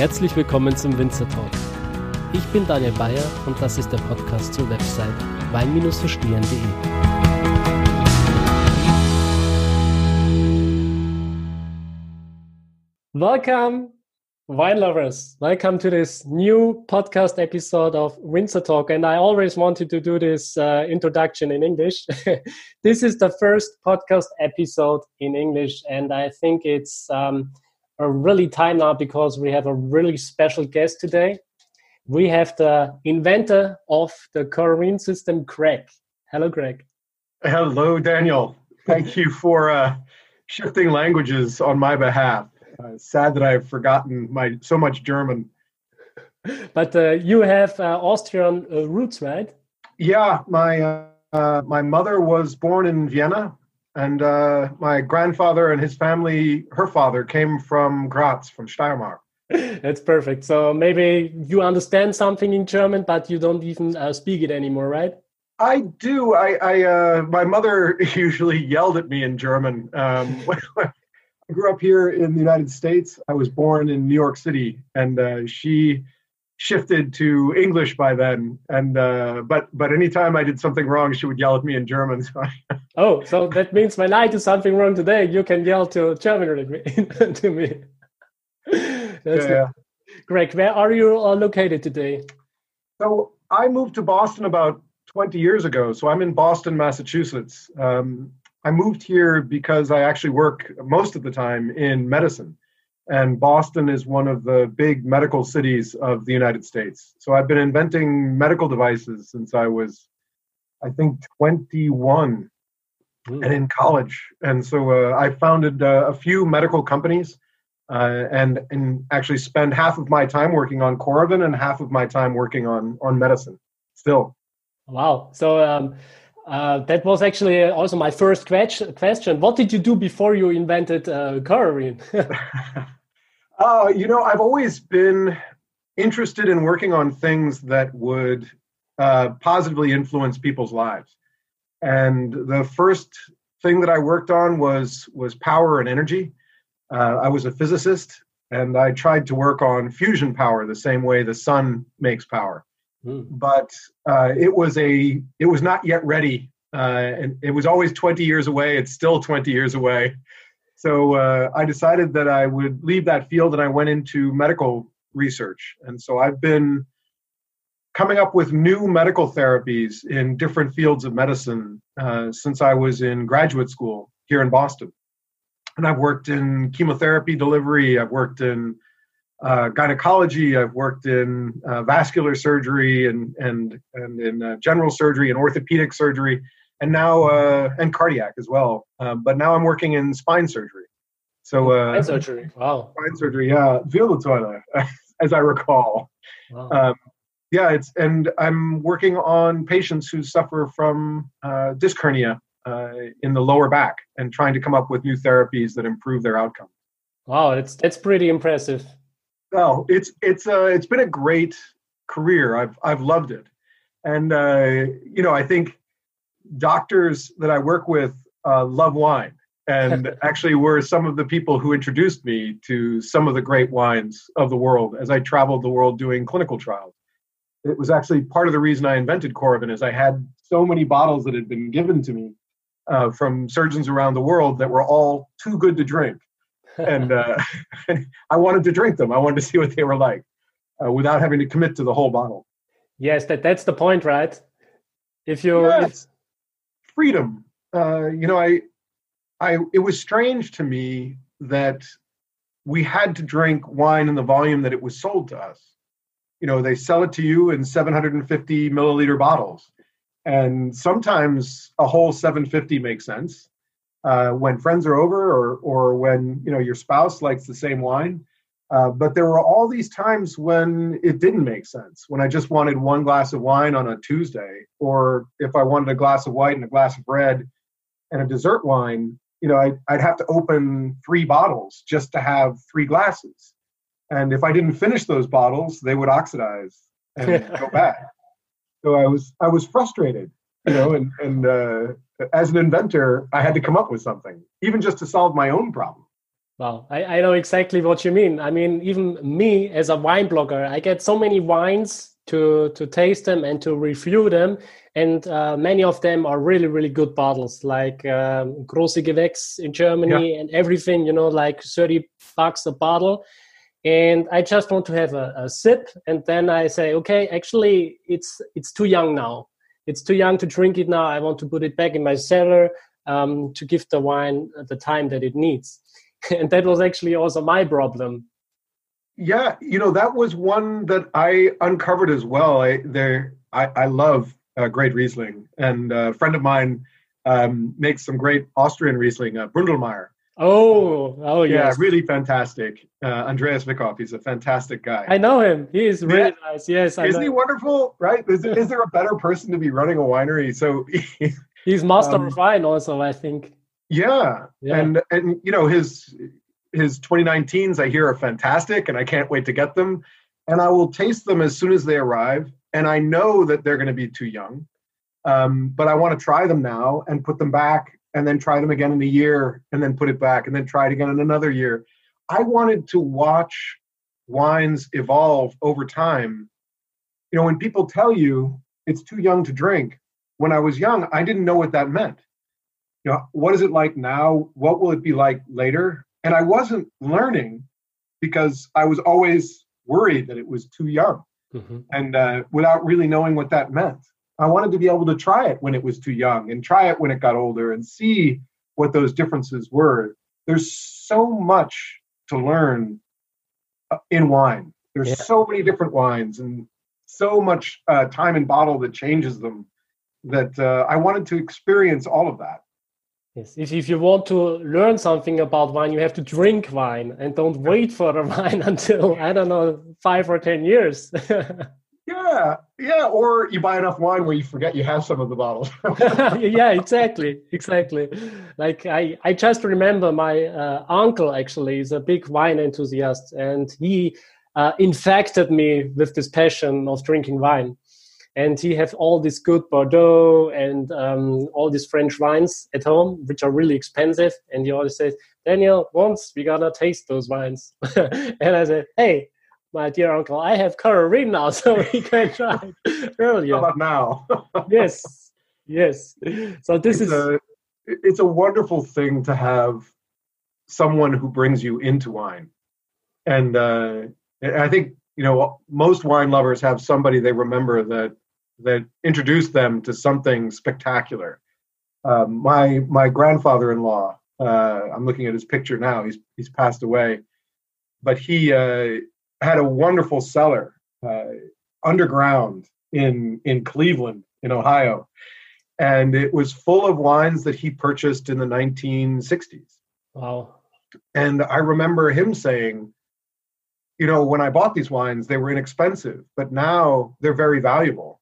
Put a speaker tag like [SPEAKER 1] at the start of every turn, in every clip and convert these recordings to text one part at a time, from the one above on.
[SPEAKER 1] Herzlich willkommen zum Winzer Talk. Ich bin Daniel Bayer und das ist der Podcast zur Website wein-verstehen.de. Welcome, wine lovers. Welcome to this new podcast episode of Winzer Talk. And I always wanted to do this uh, introduction in English. this is the first podcast episode in English, and I think it's um, a really time now because we have a really special guest today. We have the inventor of the Coravin system, Greg. Hello, Greg.
[SPEAKER 2] Hello, Daniel. Thank you for uh, shifting languages on my behalf. Uh, sad that I've forgotten my so much German.
[SPEAKER 1] But uh, you have uh, Austrian uh, roots, right?
[SPEAKER 2] Yeah, my uh, my mother was born in Vienna, and uh, my grandfather and his family, her father, came from Graz, from Steiermark.
[SPEAKER 1] That's perfect. So maybe you understand something in German, but you don't even uh, speak it anymore, right?
[SPEAKER 2] I do. I, I uh, my mother usually yelled at me in German. Um, I grew up here in the United States. I was born in New York City, and uh, she shifted to English by then. And uh, but but anytime I did something wrong, she would yell at me in German. So
[SPEAKER 1] oh, so that means when I do something wrong today, you can yell to German to me. That's yeah, yeah. Greg, where are you uh, located today?
[SPEAKER 2] So I moved to Boston about 20 years ago. So I'm in Boston, Massachusetts. Um, I moved here because I actually work most of the time in medicine and Boston is one of the big medical cities of the United States. So I've been inventing medical devices since I was, I think, 21 mm. and in college. And so uh, I founded uh, a few medical companies uh, and, and actually spend half of my time working on Coravin and half of my time working on, on medicine still.
[SPEAKER 1] Wow. So, um, uh, that was actually also my first question. What did you do before you invented uh, Coravin?
[SPEAKER 2] Uh, you know, I've always been interested in working on things that would uh, positively influence people's lives. And the first thing that I worked on was was power and energy. Uh, I was a physicist, and I tried to work on fusion power the same way the sun makes power. Mm. But uh, it was a it was not yet ready, uh, and it was always 20 years away. It's still 20 years away. So uh, I decided that I would leave that field and I went into medical research. And so I've been coming up with new medical therapies in different fields of medicine uh, since I was in graduate school here in Boston. And I've worked in chemotherapy delivery, I've worked in uh, gynecology, I've worked in uh, vascular surgery and, and, and in uh, general surgery and orthopedic surgery and now uh, and cardiac as well. Um, but now I'm working in spine surgery.
[SPEAKER 1] So uh, spine surgery. Wow.
[SPEAKER 2] Spine surgery. Yeah, toilet, as I recall. Wow. Um, yeah, it's and I'm working on patients who suffer from uh, disc hernia uh, in the lower back and trying to come up with new therapies that improve their outcome.
[SPEAKER 1] Wow, it's that's pretty impressive.
[SPEAKER 2] Oh, it's it's uh, it's been a great career. I've I've loved it, and uh, you know I think doctors that I work with uh, love wine and actually were some of the people who introduced me to some of the great wines of the world as I traveled the world doing clinical trials. It was actually part of the reason I invented Coravin is I had so many bottles that had been given to me uh, from surgeons around the world that were all too good to drink. And uh, I wanted to drink them. I wanted to see what they were like uh, without having to commit to the whole bottle.
[SPEAKER 1] Yes, that, that's the point, right? If you
[SPEAKER 2] yes freedom. Uh, you know, I, I, it was strange to me that we had to drink wine in the volume that it was sold to us. You know, they sell it to you in 750 milliliter bottles, and sometimes a whole 750 makes sense uh, when friends are over, or or when you know your spouse likes the same wine. Uh, but there were all these times when it didn't make sense. When I just wanted one glass of wine on a Tuesday, or if I wanted a glass of white and a glass of red and a dessert wine, you know, I'd, I'd have to open three bottles just to have three glasses. And if I didn't finish those bottles, they would oxidize and go bad. So I was I was frustrated, you know, and and uh, as an inventor, I had to come up with something, even just to solve my own problem.
[SPEAKER 1] Wow, I, I know exactly what you mean. I mean, even me as a wine blogger, I get so many wines to to taste them and to review them, and uh, many of them are really really good bottles, like um, Große Gewächs in Germany yeah. and everything. You know, like thirty bucks a bottle, and I just want to have a, a sip, and then I say, okay, actually, it's it's too young now. It's too young to drink it now. I want to put it back in my cellar um, to give the wine the time that it needs and that was actually also my problem
[SPEAKER 2] yeah you know that was one that i uncovered as well i there i, I love uh, great riesling and a friend of mine um, makes some great austrian riesling uh, Bründlmayer
[SPEAKER 1] Oh, oh
[SPEAKER 2] yeah, yes. really fantastic. Uh, Andreas Wickhoff, he's a fantastic guy.
[SPEAKER 1] I know him. He is really yeah. nice. Yes, I
[SPEAKER 2] isn't he wonderful? Right? Is, is, there a better person to be running a winery? So
[SPEAKER 1] he's master um, of wine, also. I think.
[SPEAKER 2] Yeah. yeah. And and you know his his 2019s I hear are fantastic and I can't wait to get them and I will taste them as soon as they arrive and I know that they're going to be too young. Um, but I want to try them now and put them back and then try them again in a year and then put it back and then try it again in another year. I wanted to watch wines evolve over time. You know, when people tell you it's too young to drink, when I was young, I didn't know what that meant you know what is it like now? What will it be like later? And i wasn't learning because i was always worried that it was too young mm-hmm. and uh, without really knowing what that meant. I wanted to be able to try it when it was too young and try it when it got older and see what those differences were. There's so much to learn uh, in wine. There's yeah. so many different wines and so much uh, time and bottle that changes them that uh, i wanted to experience all of that
[SPEAKER 1] Yes, if, if you want to learn something about wine, you have to drink wine and don't wait for the wine until, I don't know, five or 10 years.
[SPEAKER 2] yeah, yeah. Or you buy enough wine where you forget you have some of the bottles.
[SPEAKER 1] yeah, exactly, exactly. Like I, I just remember my uh, uncle actually is a big wine enthusiast and he uh, infected me with this passion of drinking wine and he have all this good Bordeaux and um, all these French wines at home, which are really expensive. And he always says, Daniel, once we're gonna taste those wines. and I said, hey, my dear uncle, I have Carolina now, so we can try earlier.
[SPEAKER 2] How about now?
[SPEAKER 1] yes, yes. So this
[SPEAKER 2] it's
[SPEAKER 1] is
[SPEAKER 2] a, it's a wonderful thing to have someone who brings you into wine, and uh, I think you know most wine lovers have somebody they remember that that introduced them to something spectacular. Um, my my grandfather-in-law, uh, I'm looking at his picture now. He's he's passed away, but he uh, had a wonderful cellar uh, underground in in Cleveland, in Ohio, and it was full of wines that he purchased in the 1960s.
[SPEAKER 1] Wow!
[SPEAKER 2] And I remember him saying, you know, when I bought these wines, they were inexpensive, but now they're very valuable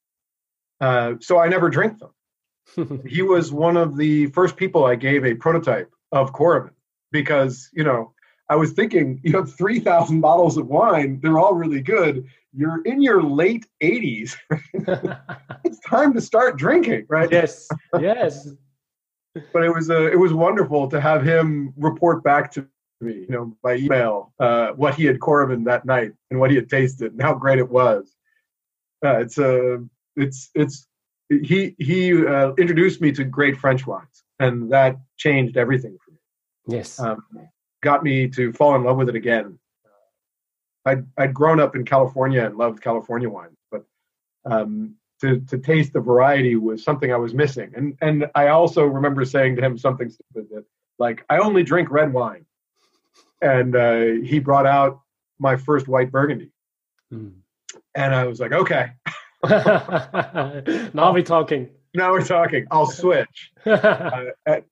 [SPEAKER 2] uh, so I never drink them. he was one of the first people I gave a prototype of Coravin because, you know, I was thinking, you have 3,000 bottles of wine. They're all really good. You're in your late 80s. it's time to start drinking, right?
[SPEAKER 1] Yes, yes.
[SPEAKER 2] but it was uh, it was wonderful to have him report back to me, you know, by email, uh, what he had Coravin that night and what he had tasted and how great it was. Uh, it's a it's it's he he uh, introduced me to great French wines, and that changed everything for
[SPEAKER 1] me. Yes, um,
[SPEAKER 2] got me to fall in love with it again. I'd I'd grown up in California and loved California wines, but um, to to taste the variety was something I was missing. And and I also remember saying to him something stupid that like I only drink red wine, and uh, he brought out my first white Burgundy, mm. and I was like, okay.
[SPEAKER 1] now we're talking.
[SPEAKER 2] Now we're talking. I'll switch. uh,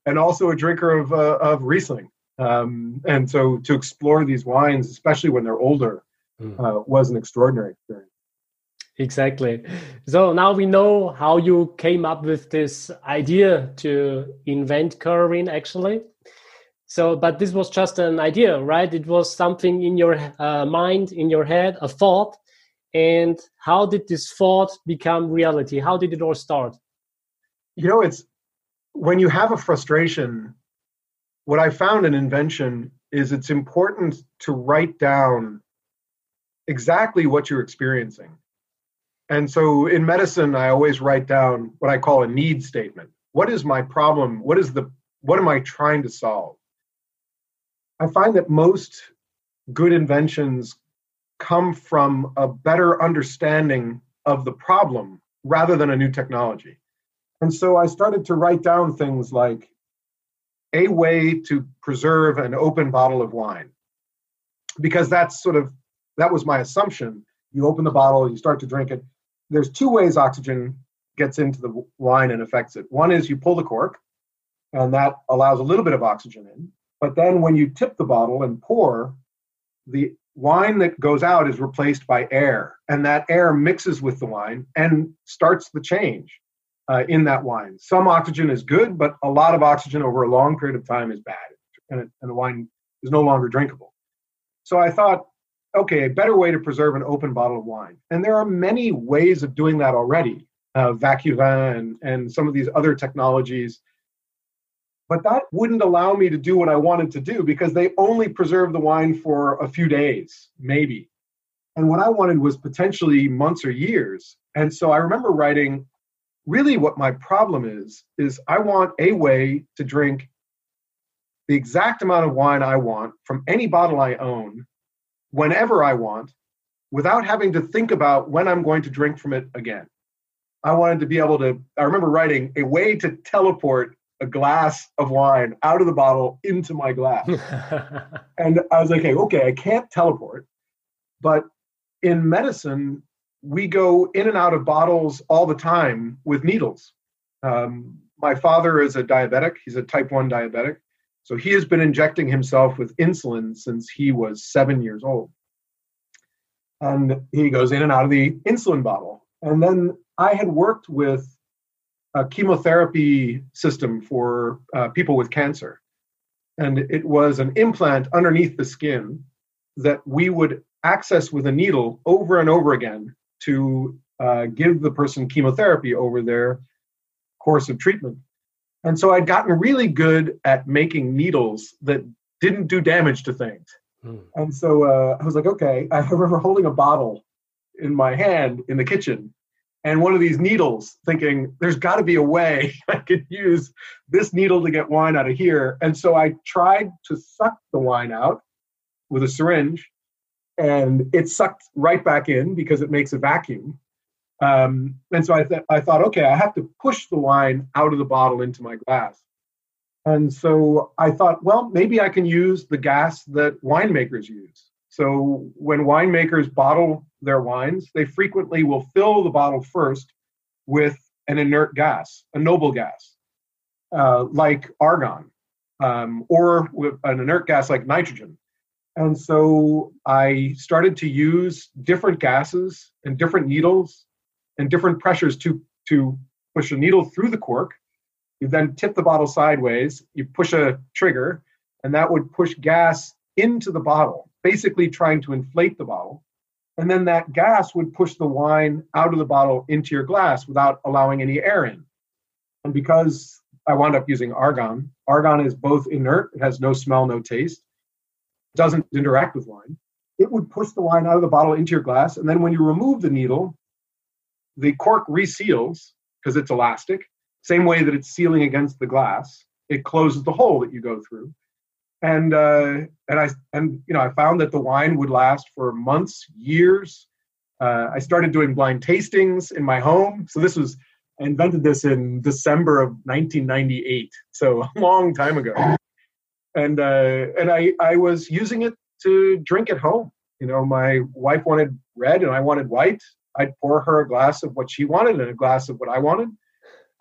[SPEAKER 2] and also a drinker of uh, of Riesling. Um, and so to explore these wines, especially when they're older, mm. uh, was an extraordinary experience.
[SPEAKER 1] Exactly. So now we know how you came up with this idea to invent Coravin, actually. So, but this was just an idea, right? It was something in your uh, mind, in your head, a thought and how did this thought become reality how did it all start
[SPEAKER 2] you know it's when you have a frustration what i found in invention is it's important to write down exactly what you're experiencing. And so in medicine, I always write down what I call a need statement. What is my problem? What is the what am I trying to solve? I find that most good inventions come from a better understanding of the problem rather than a new technology. And so I started to write down things like a way to preserve an open bottle of wine. Because that's sort of that was my assumption. You open the bottle, you start to drink it. There's two ways oxygen gets into the wine and affects it. One is you pull the cork, and that allows a little bit of oxygen in. But then when you tip the bottle and pour, the wine that goes out is replaced by air, and that air mixes with the wine and starts the change uh, in that wine. Some oxygen is good, but a lot of oxygen over a long period of time is bad, and, it, and the wine is no longer drinkable. So I thought, okay, a better way to preserve an open bottle of wine. And there are many ways of doing that already, uh, Vacuvin and, and some of these other technologies. But that wouldn't allow me to do what I wanted to do because they only preserve the wine for a few days, maybe. And what I wanted was potentially months or years. And so I remember writing really what my problem is is i want a way to drink the exact amount of wine i want from any bottle i own whenever i want without having to think about when i'm going to drink from it again i wanted to be able to i remember writing a way to teleport a glass of wine out of the bottle into my glass and i was like okay okay i can't teleport but in medicine we go in and out of bottles all the time with needles. Um, my father is a diabetic, he's a type 1 diabetic. So he has been injecting himself with insulin since he was seven years old. And he goes in and out of the insulin bottle. And then I had worked with a chemotherapy system for uh, people with cancer. And it was an implant underneath the skin that we would access with a needle over and over again to uh, give the person chemotherapy over their course of treatment. And so I'd gotten really good at making needles that didn't do damage to things. Hmm. And so uh, I was like, okay, I remember holding a bottle in my hand in the kitchen and one of these needles, thinking there's got to be a way I could use this needle to get wine out of here. And so I tried to suck the wine out with a syringe and it sucked right back in because it makes a vacuum. Um, and so I, th- I thought, okay, I have to push the wine out of the bottle into my glass. And so I thought, well, maybe I can use the gas that winemakers use. So when winemakers bottle their wines, they frequently will fill the bottle first with an inert gas, a noble gas, uh, like argon, um, or an inert gas like nitrogen. And so I started to use different gases and different needles and different pressures to, to push a needle through the cork. You then tip the bottle sideways, you push a trigger, and that would push gas into the bottle, basically trying to inflate the bottle. And then that gas would push the wine out of the bottle into your glass without allowing any air in. And because I wound up using argon, argon is both inert, it has no smell, no taste doesn't interact with wine, it would push the wine out of the bottle into your glass. And then when you remove the needle, the cork reseals because it's elastic, same way that it's sealing against the glass. It closes the hole that you go through. And uh, and I and you know I found that the wine would last for months, years. Uh, I started doing blind tastings in my home. So this was I invented this in December of 1998, so a long time ago and uh, and I I was using it to drink at home. You know, my wife wanted red and I wanted white. I'd pour her a glass of what she wanted and a glass of what I wanted.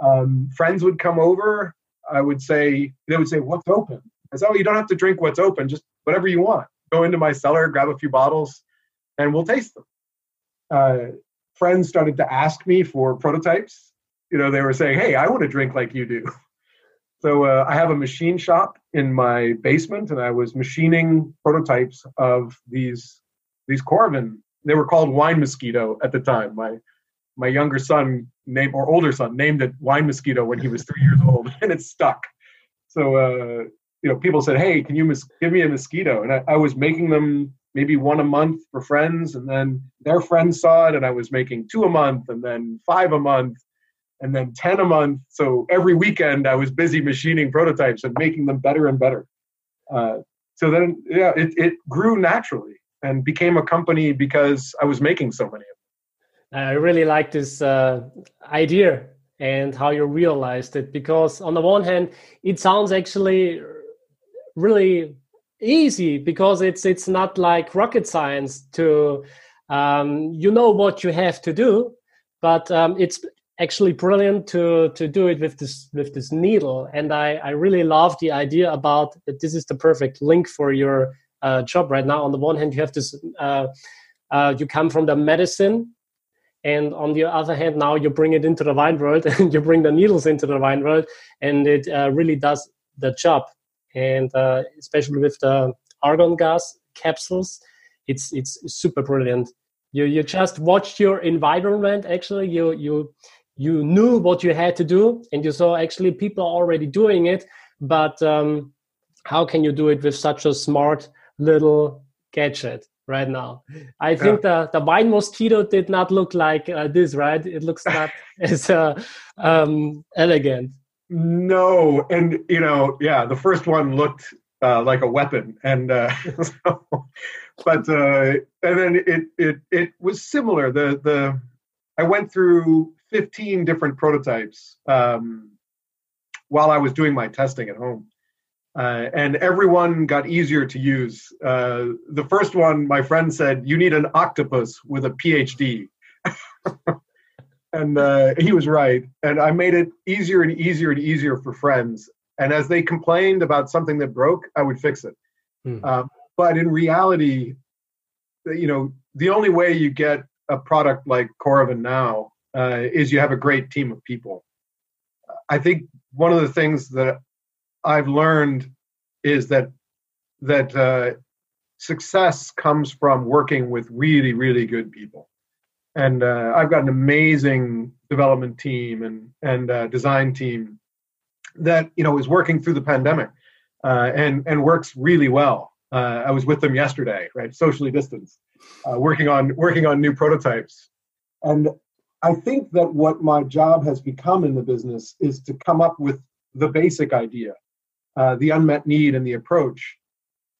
[SPEAKER 2] Um, friends would come over. I would say they would say, "What's open?" I said, "Oh, you don't have to drink what's open. Just whatever you want. Go into my cellar, grab a few bottles, and we'll taste them." Uh, friends started to ask me for prototypes. You know, they were saying, "Hey, I want to drink like you do." So uh, I have a machine shop in my basement, and I was machining prototypes of these these Coravin. They were called Wine Mosquito at the time. My my younger son named or older son named it Wine Mosquito when he was three years old, and it stuck. So uh, you know, people said, "Hey, can you mis- give me a mosquito?" And I, I was making them maybe one a month for friends, and then their friends saw it, and I was making two a month, and then five a month, and then ten a month. So every weekend, I was busy machining prototypes and making them better and better. Uh, so then, yeah, it it grew naturally and became a company because I was making so many of
[SPEAKER 1] them. I really like this uh, idea and how you realized it because on the one hand, it sounds actually really easy because it's it's not like rocket science to um, you know what you have to do but um, it's actually brilliant to to do it with this with this needle. And i i really love the idea about that this is the perfect link for your uh, job right now. On the one hand you have this uh, uh, you come from the medicine and on the other hand now you bring it into the wine world and you bring the needles into the wine world and it uh, really does the job and uh, especially with the argon gas capsules, it's it's super brilliant. You you just watched your environment. Actually, you you you knew what you had to do, and you saw actually people are already doing it. But um, how can you do it with such a smart little gadget? right now. I think yeah. the, the wine mosquito did not look like uh, this, right? It looks not as uh, um, elegant.
[SPEAKER 2] No, and you know, yeah, the first one looked uh, like a weapon, and uh, so, but uh, and then it it it was similar. The the I went through 15 different prototypes um, while I was doing my testing at home. Uh, and everyone got easier to use. Uh, the first one, my friend said, "You need an octopus with a PhD," and uh, he was right. And I made it easier and easier and easier for friends. And as they complained about something that broke, I would fix it. Hmm. Uh, but in reality, you know, the only way you get a product like Coravin now uh, is you have a great team of people. I think one of the things that I've learned is that that uh, success comes from working with really, really good people and uh, I've got an amazing development team and and uh, design team that you know is working through the pandemic uh, and and works really well. Uh, I was with them yesterday, right, socially distanced, uh, working on working on new prototypes, and I think that what my job has become in the business is to come up with the basic idea, uh, the unmet need, and the approach,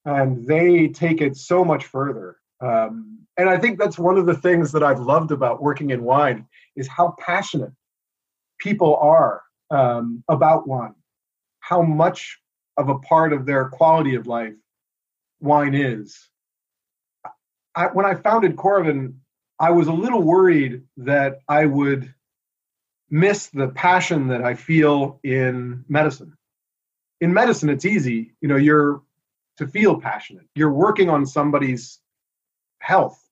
[SPEAKER 2] and they take it so much further. Um, and I think that's one of the things that I've loved about working in wine is how passionate people are um, about wine, how much of a part of their quality of life wine is. I, when I founded Coravin, I was a little worried that I would miss the passion that I feel in medicine. In medicine, it's easy, you know, you're to feel passionate. You're working on somebody's health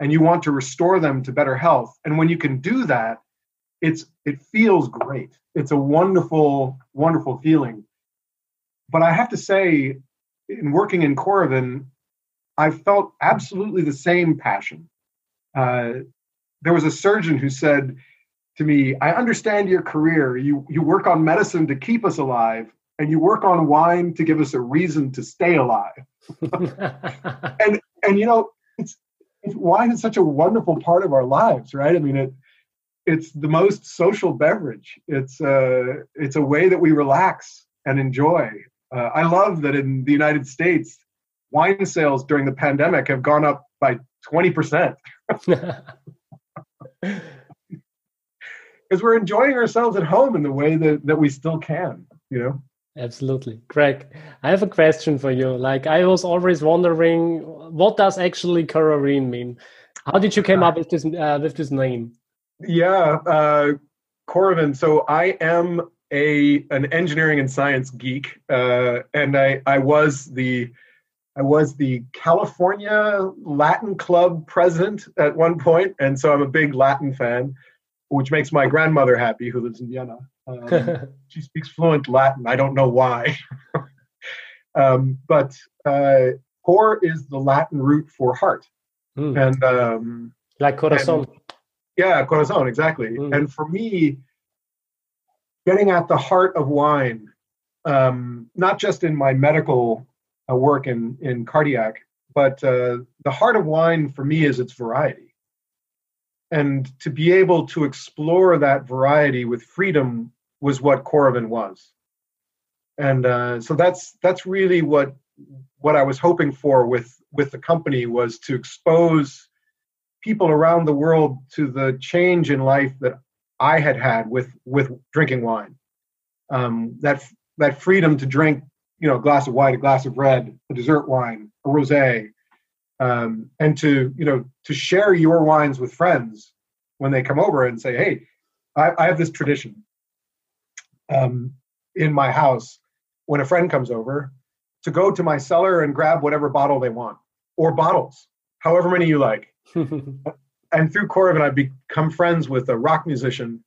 [SPEAKER 2] and you want to restore them to better health. And when you can do that it's it feels great. It's a wonderful wonderful feeling. But i have to say in working in coravin i felt absolutely the same passion. Uh, there was a surgeon who said to me i understand your career. You you work on medicine to keep us alive and you work on wine to give us a reason to stay alive. And and you know wine is such a wonderful part of our lives, right? I mean, it it's the most social beverage. It's uh, it's a way that we relax and enjoy. Uh, I love that in the United States, wine sales during the pandemic have gone up by twenty percent. Because we're enjoying ourselves at home in the way that, that we still can, you know.
[SPEAKER 1] Absolutely. Greg, I have a question for you. Like I was always wondering what does actually Coravin mean? How did you came up with this uh, with this name?
[SPEAKER 2] Yeah, uh Coravin. So I am a an engineering and science geek uh and I I was the I was the California Latin Club president at one point, and so I'm a big Latin fan, which makes my grandmother happy, who lives in Vienna. Um, she speaks fluent Latin. I don't know why. um, but uh, cor is the Latin root for heart. Mm. And um,
[SPEAKER 1] like corazon. And,
[SPEAKER 2] yeah, corazon, exactly. Mm. And for me, getting at the heart of wine um, not just in my medical uh, work in in cardiac, but uh, the heart of wine for me is its variety, and to be able to explore that variety with freedom was what Coravin was, and uh, so that's that's really what what I was hoping for with with the company was to expose people around the world to the change in life that I had had with with drinking wine. Um, that that freedom to drink, you know, a glass of wine, a glass of red, a dessert wine, a rosé, um, and to you know to share your wines with friends when they come over and say, "Hey, I, I have this tradition um, in my house when a friend comes over to go to my cellar and grab whatever bottle they want or bottles, however many you like." and through Coravin, I've become friends with a rock musician,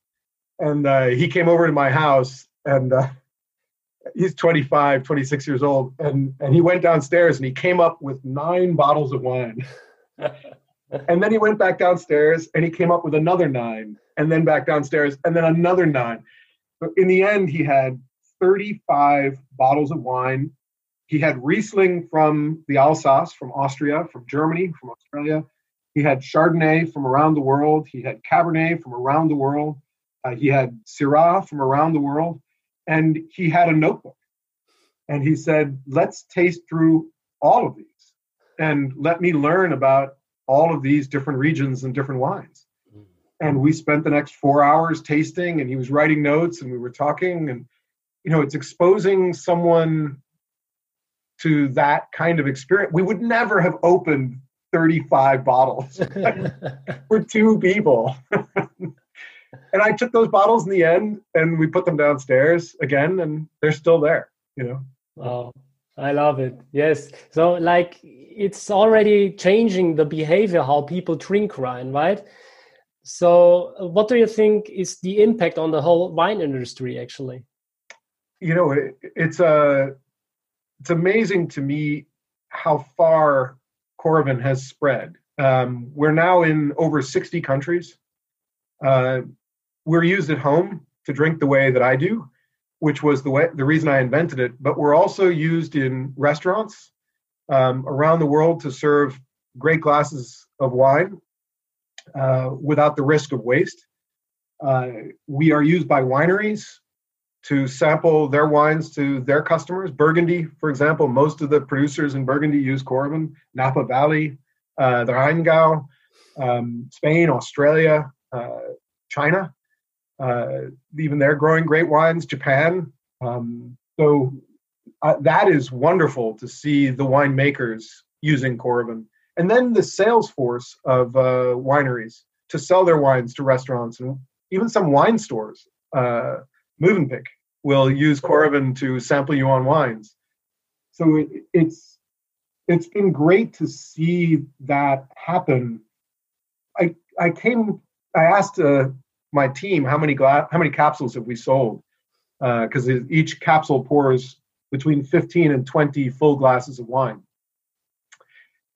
[SPEAKER 2] and uh, he came over to my house, and uh, he's 25, 26 years old, and and he went downstairs and he came up with nine bottles of wine, and then he went back downstairs and he came up with another nine, and then back downstairs and then another nine. In the end, he had 35 bottles of wine. He had Riesling from the Alsace, from Austria, from Germany, from Australia he had Chardonnay from around the world. He had Cabernet from around the world. Uh, he had Syrah from around the world. And he had a notebook. And he said, let's taste through all of these and let me learn about all of these different regions and different wines. And we spent the next four hours tasting, and he was writing notes, and we were talking. And, you know, it's exposing someone to that kind of experience. We would never have opened 35 bottles for two people. and I took those bottles in the end and we put them downstairs again and they're still there, you know.
[SPEAKER 1] Oh, I love it. Yes. So like it's already changing the behavior how people drink wine, right? So what do you think is the impact on the whole wine industry actually?
[SPEAKER 2] You know, it, it's a uh, it's amazing to me how far Coravin has spread. Um, we're now in over 60 countries. Uh, we're used at home to drink the way that I do, which was the way the reason I invented it. But we're also used in restaurants um, around the world to serve great glasses of wine uh, without the risk of waste. Uh, we are used by wineries to sample their wines to their customers. Burgundy, for example, most of the producers in Burgundy use Coravin. Napa Valley, uh, the Rheingau, um, Spain, Australia, uh, China. Uh, even they're growing great wines. Japan. Um, so that is wonderful to see the winemakers using Coravin. And then the sales force of uh, wineries to sell their wines to restaurants and even some wine stores. Uh, Mövenpick will use Coravin to sample you on wines. So it, it's it's been great to see that happen. I I came I asked uh, my team how many gla- how many capsules have we sold because uh, each capsule pours between 15 and 20 full glasses of wine.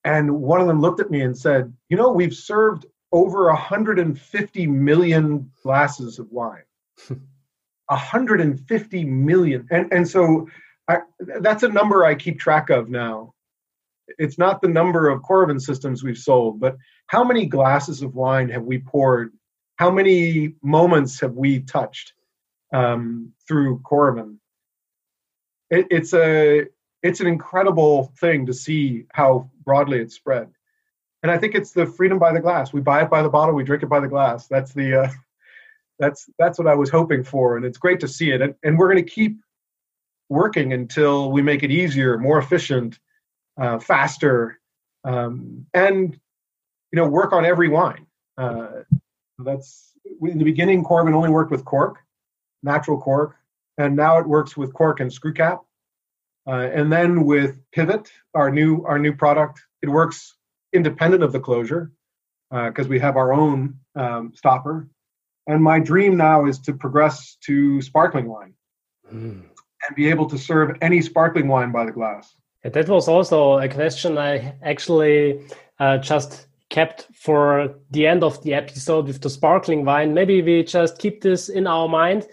[SPEAKER 2] And one of them looked at me and said, "You know, we've served over 150 million glasses of wine." 150 million. And, and so I, that's a number I keep track of now. It's not the number of Coravin systems we've sold, but how many glasses of wine have we poured? How many moments have we touched um, through Coravin? It, it's a it's an incredible thing to see how broadly it's spread. And I think it's the freedom by the glass. We buy it by the bottle, we drink it by the glass. That's the uh, that's that's what I was hoping for, and it's great to see it. And, and we're going to keep working until we make it easier, more efficient, uh, faster, um, and you know, work on every wine. Uh, that's in the beginning. Coravin only worked with cork, natural cork, and now it works with cork and screw cap. Uh, and then with Pivot, our new our new product, it works independent of the closure because uh, we have our own um, stopper and my dream now is to progress to sparkling wine mm. and be able to serve any sparkling wine by the glass.
[SPEAKER 1] That was also a question I actually uh, just kept for the end of the episode with the sparkling wine. Maybe we just keep this in our mind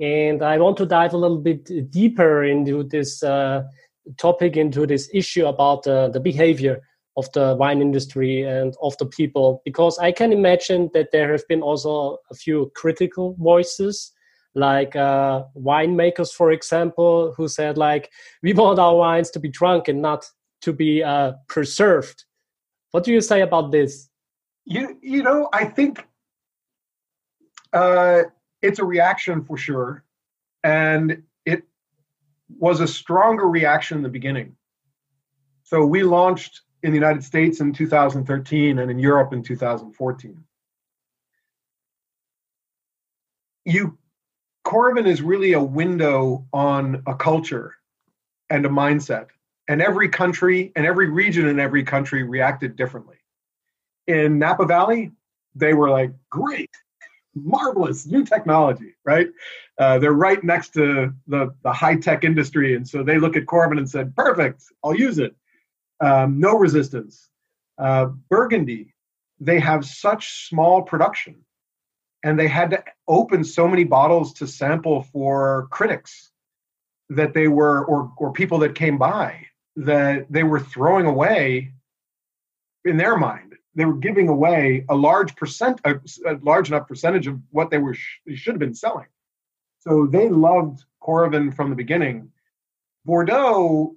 [SPEAKER 1] And I want to dive a little bit deeper into this uh, topic, into this issue about uh, the behavior of the wine industry and of the people, because I can imagine that there have been also a few critical voices like uh, winemakers, for example, who said like, we want our wines to be drunk and not to be uh, preserved. What do you say about this?
[SPEAKER 2] You you know, I think uh, it's a reaction for sure, and it was a stronger reaction in the beginning. So we launched in the United States in 2013 and in Europe in 2014. You Coravin is really a window on a culture and a mindset. And every country and every region in every country reacted differently. In Napa Valley, they were like, great, marvelous, new technology, right? Uh, they're right next to the, the high tech industry. And so they look at Coravin and said, perfect, I'll use it. Um, no resistance. Uh, Burgundy, they have such small production and they had to open so many bottles to sample for critics that they were or or people that came by that they were throwing away in their mind they were giving away a large percent a, a large enough percentage of what they were sh- should have been selling so they loved Coravin from the beginning Bordeaux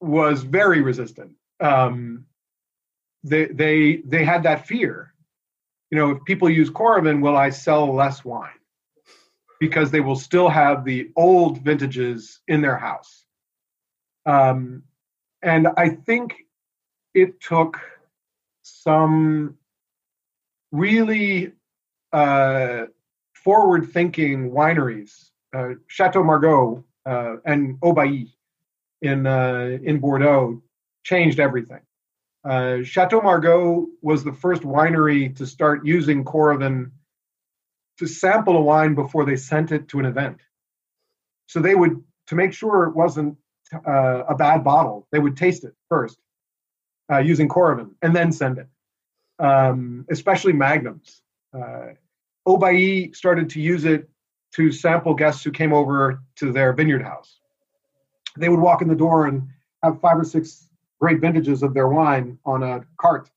[SPEAKER 2] was very resistant um, they they they had that fear you know, if people use Coravin, will I sell less wine? Because they will still have the old vintages in their house. Um, and I think it took some really uh, forward thinking wineries, uh, Chateau Margaux uh, and Haut-Bailly in, uh, in Bordeaux, changed everything. Uh, Chateau Margaux was the first winery to start using Coravin to sample a wine before they sent it to an event. So they would, to make sure it wasn't uh, a bad bottle, they would taste it first uh, using Coravin and then send it, um, especially Magnums. Uh, Haut-Bailly started to use it to sample guests who came over to their vineyard house. They would walk in the door and have five or six great vintages of their wine on a cart,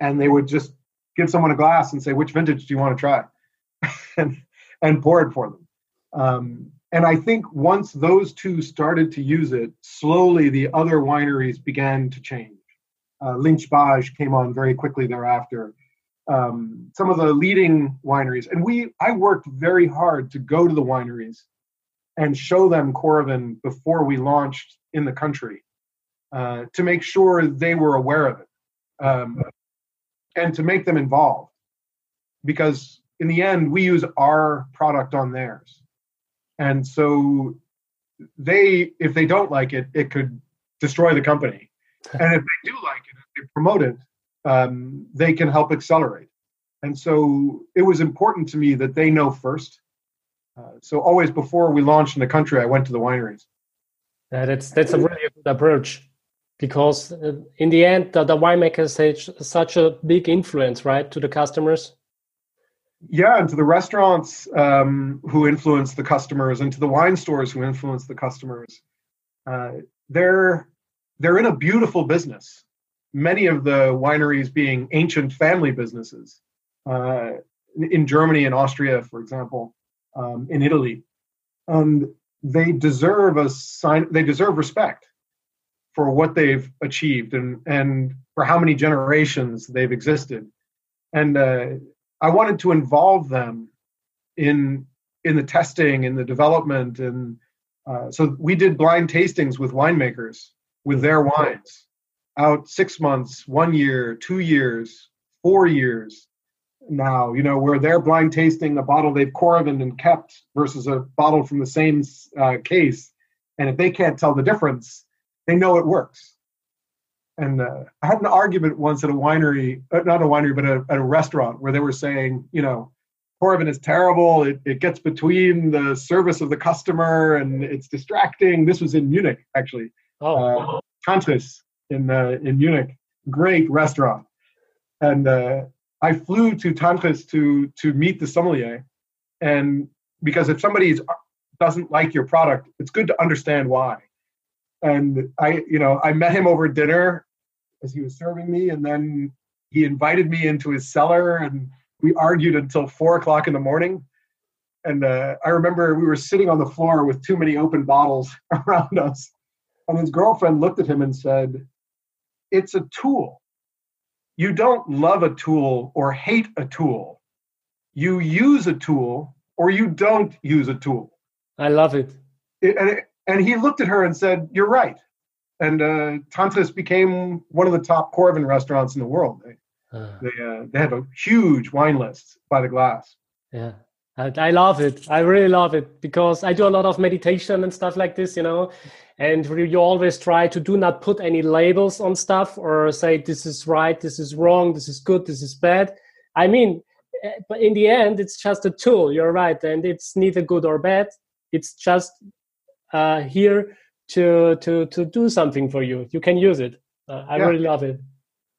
[SPEAKER 2] and they would just give someone a glass and say, "Which vintage do you want to try?" and and pour it for them. Um, and I think once those two started to use it, slowly the other wineries began to change. Uh, Lynch Bages came on very quickly thereafter. Um, some of the leading wineries, and we I worked very hard to go to the wineries and show them Coravin before we launched in the country uh, to make sure they were aware of it um, and to make them involved. Because in the end, we use our product on theirs. And so they, if they don't like it, it could destroy the company. And if they do like it, if they promote it, um, they can help accelerate. And so it was important to me that they know first. Uh, so always before we launched in the country, I went to the wineries.
[SPEAKER 1] Yeah, that's that's a really good approach because uh, in the end the, the winemakers have such a big influence right to the customers
[SPEAKER 2] yeah and to the restaurants um, who influence the customers and to the wine stores who influence the customers uh, they're they're in a beautiful business many of the wineries being ancient family businesses uh, in germany and austria for example um, in italy. And they deserve a sign they deserve respect for what they've achieved and and for how many generations they've existed. And uh, i wanted to involve them in in the testing in the development and uh, so we did blind tastings with winemakers with their wines out six months one year two years four years now you know where they're blind tasting a bottle they've Coravin and kept versus a bottle from the same uh, case and if they can't tell the difference they know it works. And uh, I had an argument once at a winery, uh, not a winery, but a, at a restaurant where they were saying, you know, Coravin is terrible. It, it gets between the service of the customer and it's distracting. This was in Munich, actually. Oh, uh, in uh, in Munich, great restaurant. And uh, I flew to Tantris to to meet the sommelier, and because if somebody doesn't like your product, it's good to understand why. And I, you know, I met him over dinner as he was serving me, and then he invited me into his cellar, and we argued until four o'clock in the morning. And uh, I remember we were sitting on the floor with too many open bottles around us, and his girlfriend looked at him and said, "It's a tool. You don't love a tool or hate a tool. You use a tool or you don't use a tool."
[SPEAKER 1] I love it.
[SPEAKER 2] it and it, and he looked at her and said, "You're right." And uh, Tantris became one of the top Coravin restaurants in the world. They uh, they, uh, they have a huge wine list by the glass.
[SPEAKER 1] Yeah. I love it. I really love it because I do a lot of meditation and stuff like this, you know. And you always try to do not put any labels on stuff or say this is right, this is wrong, this is good, this is bad. I mean, eh, but in the end, it's just a tool. You're right, and it's neither good or bad. It's just uh, here to to to do something for you. You can use it. Uh, I yeah. really love it.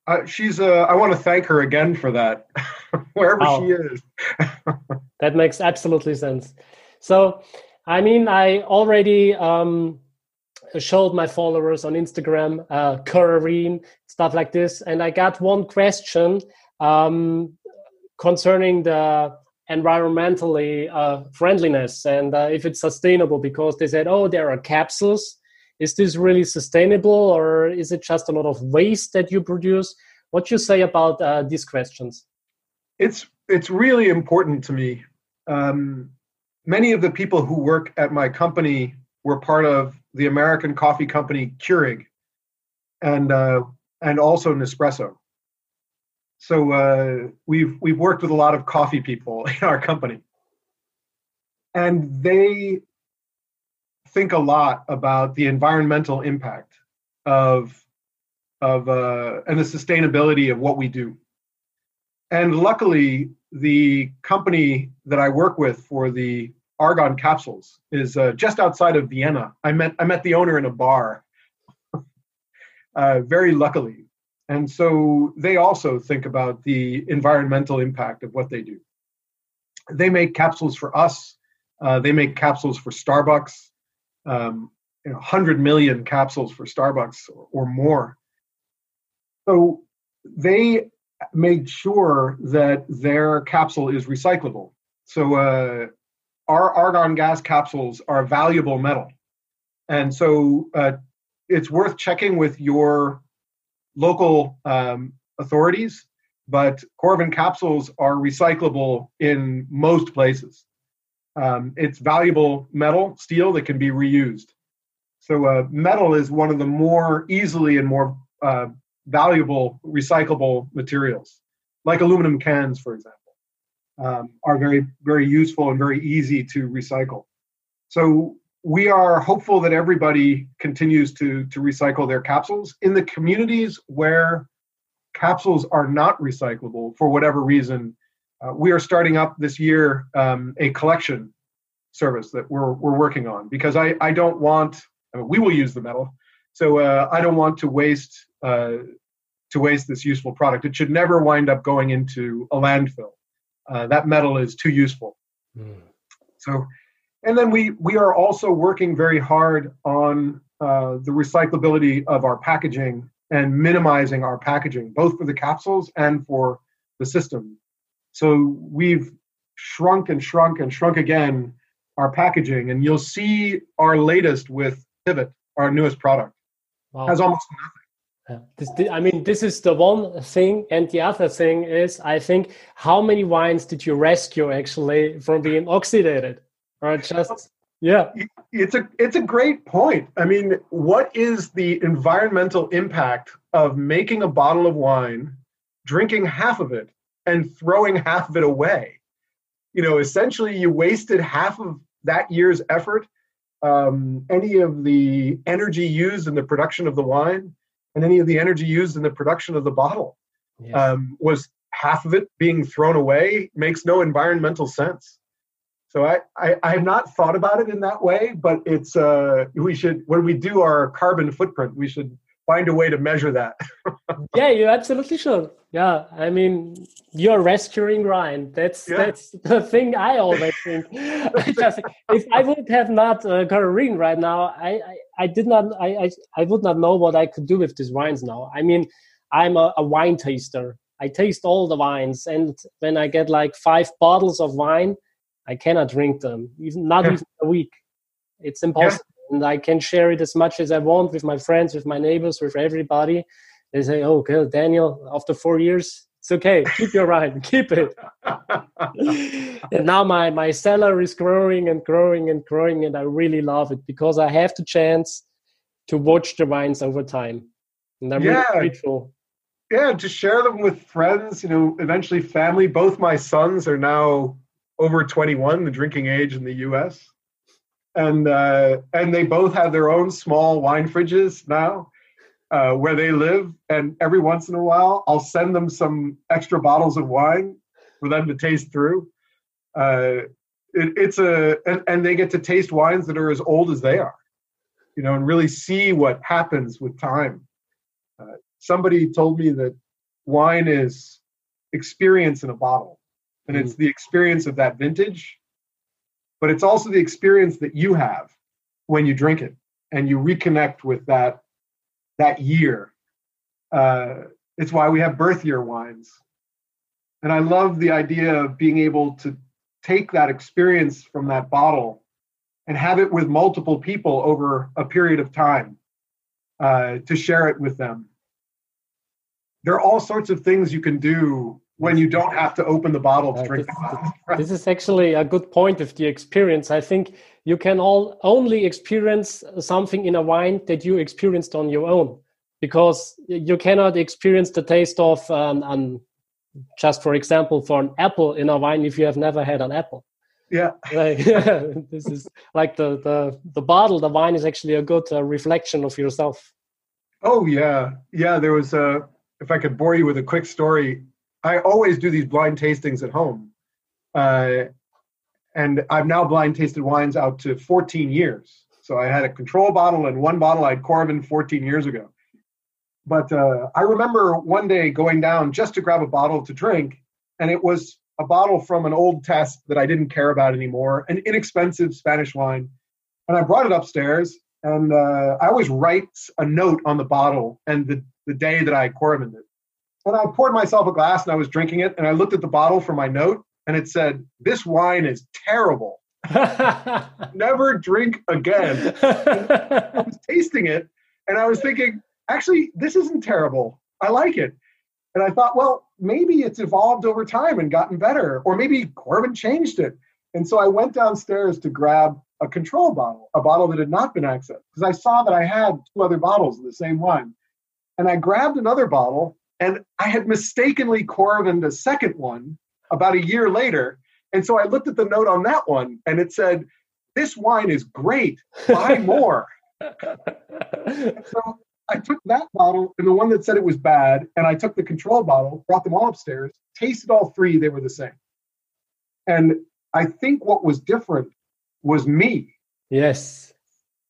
[SPEAKER 2] Uh, she's. Uh, I want to thank her again for that, wherever wow. she is.
[SPEAKER 1] that makes absolutely sense. So, I mean, I already um, showed my followers on Instagram, uh, stuff like this, and I got one question um, concerning the environmentally uh, friendliness and uh, if it's sustainable because they said oh there are capsules. Is this really sustainable or is it just a lot of waste that you produce? What you say about uh, these questions?
[SPEAKER 2] It's it's really important to me. Um, many of the people who work at my company were part of the american coffee company keurig and uh, and also nespresso so uh, we've we've worked with a lot of coffee people in our company, and they think a lot about the environmental impact of of uh, and the sustainability of what we do. And luckily, the company that I work with for the argon capsules is uh, just outside of Vienna. I met I met the owner in a bar. uh, very luckily, and so they also think about the environmental impact of what they do. They make capsules for us, uh, they make capsules for Starbucks, um, you know, 100 million capsules for Starbucks or, or more. So they made sure that their capsule is recyclable. So uh, our argon gas capsules are valuable metal. And so uh, it's worth checking with your local um, authorities, but Coravin capsules are recyclable in most places. Um, it's valuable metal, steel that can be reused. So uh, metal is one of the more easily and more uh, valuable recyclable materials, like aluminum cans, for example, um, are very very useful and very easy to recycle. So we are hopeful that everybody continues to, to recycle their capsules. In the communities where capsules are not recyclable for whatever reason, uh, we are starting up this year um, a collection service that we're, we're working on because I, I don't want, I mean, we will use the metal, so uh, I don't want to waste uh, to waste this useful product. It should never wind up going into a landfill. Uh, that metal is too useful. Mm. So and then we we are also working very hard on uh, the recyclability of our packaging and minimizing our packaging, both for the capsules and for the system. So we've shrunk and shrunk and shrunk again our packaging, and you'll see our latest with Pivot, our newest product, wow. has almost
[SPEAKER 1] nothing. This, I mean, this is the one thing, and the other thing is, I think, how many wines did you rescue actually from being oxidated? or just yeah.
[SPEAKER 2] It's a it's a great point. I mean what is the environmental impact of making a bottle of wine drinking half of it and throwing half of it away? You know essentially you wasted half of that year's effort um, any of the energy used in the production of the wine and any of the energy used in the production of the bottle yes. um, was half of it being thrown away makes no environmental sense so I, I, I, have not thought about it in that way, but it's uh, we should when we do our carbon footprint, we should find a way to measure that.
[SPEAKER 1] yeah, you absolutely should. Yeah, I mean, you're rescuing Ryan. That's yeah. that's the thing I always think. I just, if I would have not uh, got a ring right now, I, I, I did not, I, I, I would not know what I could do with these wines now. I mean, I'm a, a wine taster. I taste all the wines, and when I get like five bottles of wine, I cannot drink them, even not yeah. even a week. It's impossible and I can share it as much as I want with my friends, with my neighbors, with everybody. They say, "Oh, okay, Daniel, after four years, it's okay. Keep your ride, keep it." and now my my cellar is growing and growing and growing, and I really love it because I have the chance to watch the vines over time, and I'm yeah. really grateful.
[SPEAKER 2] Yeah, to share them with friends, you know, eventually family. Both my sons are now over 21, the drinking age in the U.S and uh, and they both have their own small wine fridges now uh, where they live. And every once in a while, I'll send them some extra bottles of wine for them to taste through. Uh, it, it's a and, and they get to taste wines that are as old as they are, you know, and really see what happens with time. Uh, somebody told me that wine is experience in a bottle, and mm. it's the experience of that vintage but it's also the experience that you have when you drink it and you reconnect with that that year. Uh, it's why we have birth year wines. And I love the idea of being able to take that experience from that bottle and have it with multiple people over a period of time uh, to share it with them. There are all sorts of things you can do when you don't have to open the bottle to uh, drink
[SPEAKER 1] this, this is actually a good point of the experience. I think you can all only experience something in a wine that you experienced on your own because you cannot experience the taste of um, um, just for example for an apple in a wine if you have never had an apple.
[SPEAKER 2] Yeah.
[SPEAKER 1] Like, this is like the, the the bottle the wine is actually a good uh, reflection of yourself.
[SPEAKER 2] Oh yeah. Yeah there was a if i could bore you with a quick story I always do these blind tastings at home. Uh, and I've now blind tasted wines out to 14 years. So I had a control bottle and one bottle I'd Coravin 14 years ago. But uh, I remember one day going down just to grab a bottle to drink, and it was a bottle from an old test that I didn't care about anymore, an inexpensive Spanish wine. And I brought it upstairs, and uh, I always write a note on the bottle and the, the day that I Coravin it. And I poured myself a glass and I was drinking it. And I looked at the bottle for my note and it said, This wine is terrible. Never drink again. I was tasting it and I was thinking, actually, this isn't terrible. I like it. And I thought, well, maybe it's evolved over time and gotten better, or maybe Coravin changed it. And so I went downstairs to grab a control bottle, a bottle that had not been accessed, because I saw that I had two other bottles of the same wine. And I grabbed another bottle and I had mistakenly Coravin the second one about a year later. And so I looked at the note on that one and it said, This wine is great. Buy more. so I took that bottle and the one that said it was bad, and I took the control bottle, brought them all upstairs, tasted all three, they were the same. And I think what was different was me.
[SPEAKER 1] Yes.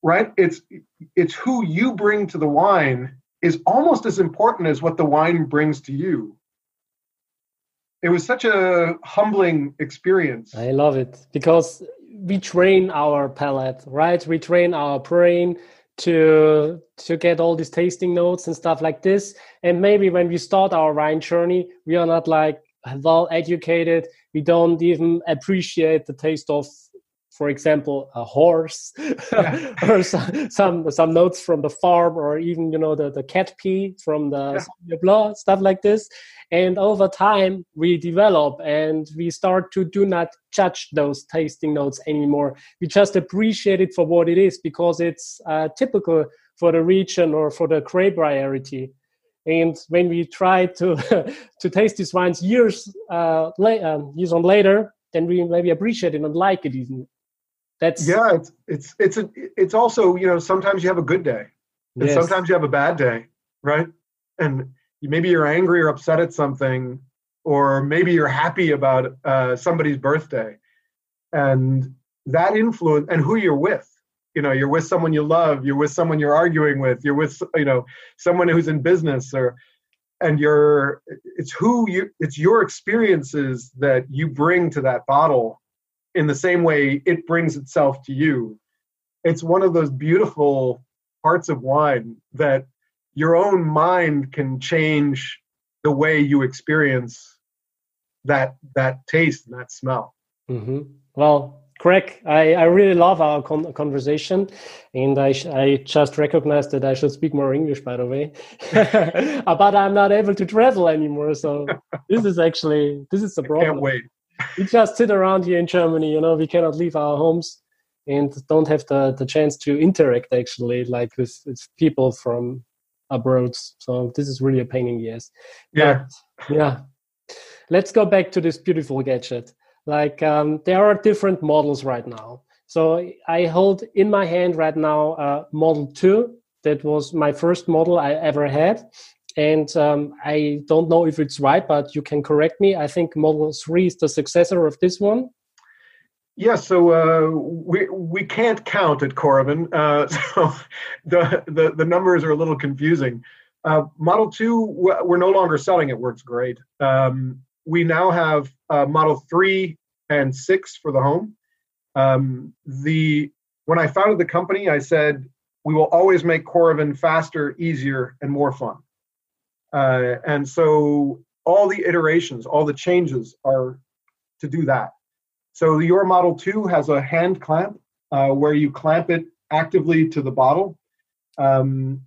[SPEAKER 2] Right? It's it's who you bring to the wine is almost as important as what the wine brings to you. It was such a humbling experience.
[SPEAKER 1] I love it because we train our palate, right? We train our brain to to get all these tasting notes and stuff like this. And maybe when we start our wine journey, we are not like well educated. We don't even appreciate the taste of for example, a horse yeah. or some, some, some notes from the farm or even you know the, the cat pee from the yeah. blah, stuff like this. And over time, we develop and we start to do not judge those tasting notes anymore. We just appreciate it for what it is because it's uh, typical for the region or for the grape variety. And when we try to to taste these wines years uh, la- um, years on later, then we maybe appreciate it and like it even
[SPEAKER 2] that's yeah. It's it's it's a, it's also you know sometimes you have a good day, and yes. sometimes you have a bad day, right? And maybe you're angry or upset at something, or maybe you're happy about uh, somebody's birthday, and that influence and who you're with. you know you're with someone you love you're with someone you're arguing with you're with you know someone who's in business or and you're it's who you it's your experiences that you bring to that bottle in the same way it brings itself to you it's one of those beautiful parts of wine that your own mind can change the way you experience that that taste and that smell
[SPEAKER 1] mm-hmm. well Greg, I, I really love our con- conversation, and I, sh- I just recognized that I should speak more English, by the way. but I'm not able to travel anymore, so this is actually this is a problem.
[SPEAKER 2] I can't wait.
[SPEAKER 1] We just sit around here in Germany, you know. We cannot leave our homes and don't have the, the chance to interact actually, like with, with people from abroad. So this is really a pain in the ass.
[SPEAKER 2] Yeah,
[SPEAKER 1] but, yeah. Let's go back to this beautiful gadget like um, there are different models right now so i hold in my hand right now uh, model 2 that was my first model i ever had and um, i don't know if it's right but you can correct me i think model 3 is the successor of this one
[SPEAKER 2] yeah, so uh, we we can't count at Coravin, uh, so the, the the numbers are a little confusing. Uh, Model Two, we're no longer selling; it works great. Um, we now have uh, Model 3 and 6 for the home. Um, the When I founded the company, I said, we will always make Coravin faster, easier, and more fun. Uh, and so all the iterations, all the changes are to do that. So your Model 2 has a hand clamp uh, where you clamp it actively to the bottle. Um,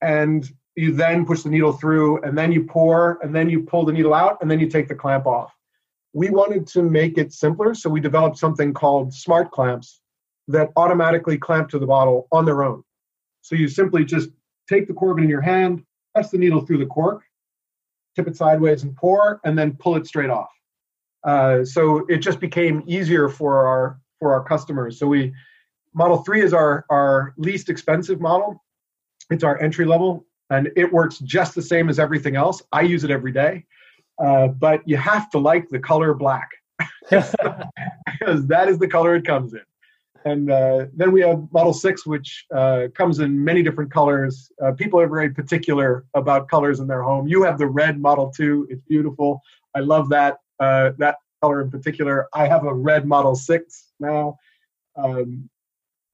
[SPEAKER 2] and you then push the needle through and then you pour and then you pull the needle out and then you take the clamp off we wanted to make it simpler so we developed something called smart clamps that automatically clamp to the bottle on their own so you simply just take the Coravin in your hand press the needle through the cork tip it sideways and pour and then pull it straight off uh, so it just became easier for our for our customers so we model 3 is our our least expensive model it's our entry level and it works just the same as everything else. I use it every day, uh, but you have to like the color black because that is the color it comes in. And uh, then we have Model 6, which uh, comes in many different colors. Uh, people are very particular about colors in their home. You have the red Model 2, it's beautiful. I love that, uh, that color in particular. I have a red Model 6 now. Um,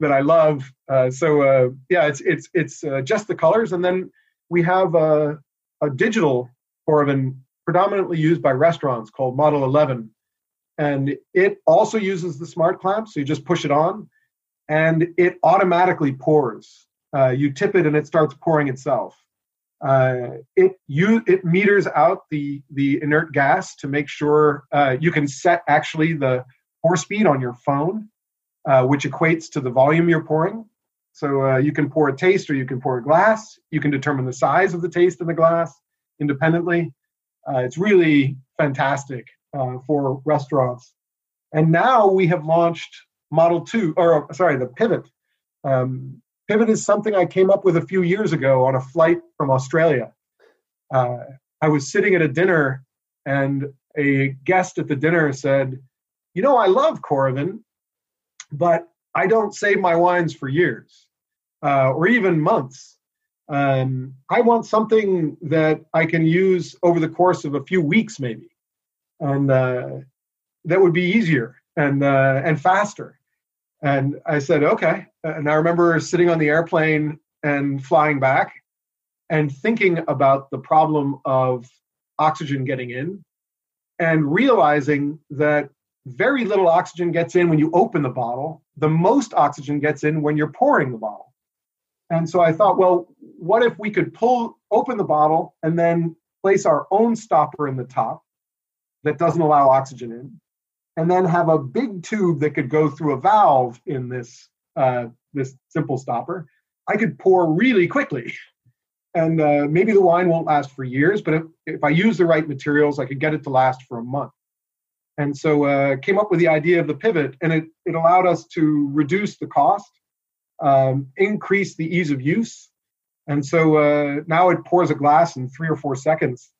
[SPEAKER 2] that I love. Uh, so uh, yeah, it's it's it's just the colors, and then we have a, a digital Coravin predominantly used by restaurants called Model 11. And it also uses the smart clamp. So you just push it on and it automatically pours. Uh, you tip it and it starts pouring itself. Uh, it you it meters out the the inert gas to make sure uh, you can set actually the pour speed on your phone, uh, which equates to the volume you're pouring. So uh, you can pour a taste or you can pour a glass. You can determine the size of the taste in the glass independently. Uh, it's really fantastic uh, for restaurants. And now we have launched Model 2, or sorry, the Pivot. Um, Pivot is something I came up with a few years ago on a flight from Australia. Uh, I was sitting at a dinner and a guest at the dinner said, You know, I love Coravin, but I don't save my wines for years uh, or even months. Um, I want something that I can use over the course of a few weeks, maybe, and uh, that would be easier and uh, and faster. And I said, okay. And I remember sitting on the airplane and flying back, and thinking about the problem of oxygen getting in, and realizing that very little oxygen gets in when you open the bottle. The most oxygen gets in when you're pouring the bottle. And so I thought, well, what if we could pull open the bottle and then place our own stopper in the top that doesn't allow oxygen in, and then have a big tube that could go through a valve in this uh, this simple stopper. I could pour really quickly, and uh, maybe the wine won't last for years, but if, if I use the right materials, I could get it to last for a month. And so uh, came up with the idea of the pivot, and it, it allowed us to reduce the cost um, increase the ease of use. And so uh, now it pours a glass in three or four seconds,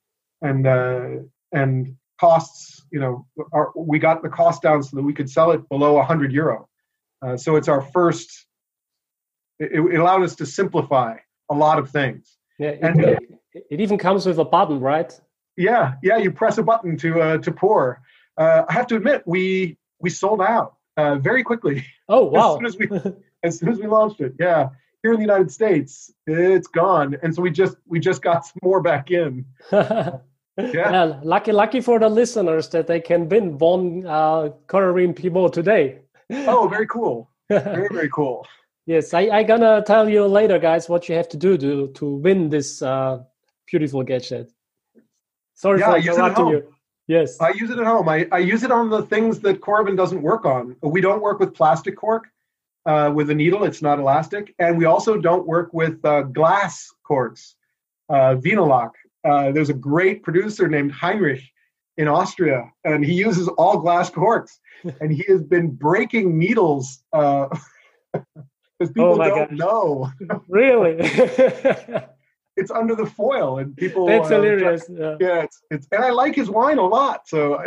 [SPEAKER 2] and uh, and costs. You know, our, we got the cost down so that we could sell it below 100 euro. Uh, so it's our first it, it allowed us to simplify a lot of things.
[SPEAKER 1] Yeah, and it, it, even comes with a button, right?
[SPEAKER 2] Yeah, yeah. You press a button to uh, to pour. Uh, I have to admit, we we sold out uh, very quickly.
[SPEAKER 1] Oh wow!
[SPEAKER 2] as soon as we as soon as we launched it, yeah. Here in the United States, it's gone, and so we just we just got some more back in.
[SPEAKER 1] yeah. yeah. lucky lucky for the listeners that they can win one uh, Coravin Pivot today.
[SPEAKER 2] oh, very cool! Very very cool.
[SPEAKER 1] Yes, I, I gonna tell you later, guys, what you have to do to to win this uh, beautiful gadget. Sorry yeah, for interrupting you. Yes,
[SPEAKER 2] I use it at home. I, I use it on the things that Coravin doesn't work on. We don't work with plastic cork uh, with a needle; it's not elastic, and we also don't work with uh, glass corks. Uh, Vinolok. Uh, there's a great producer named Heinrich in Austria, and he uses all glass corks, and he has been breaking needles. Uh, because people oh don't God. know.
[SPEAKER 1] really?
[SPEAKER 2] it's under the foil, and people.
[SPEAKER 1] That's uh, hilarious. Yeah.
[SPEAKER 2] yeah, it's it's, and I like his wine a lot, so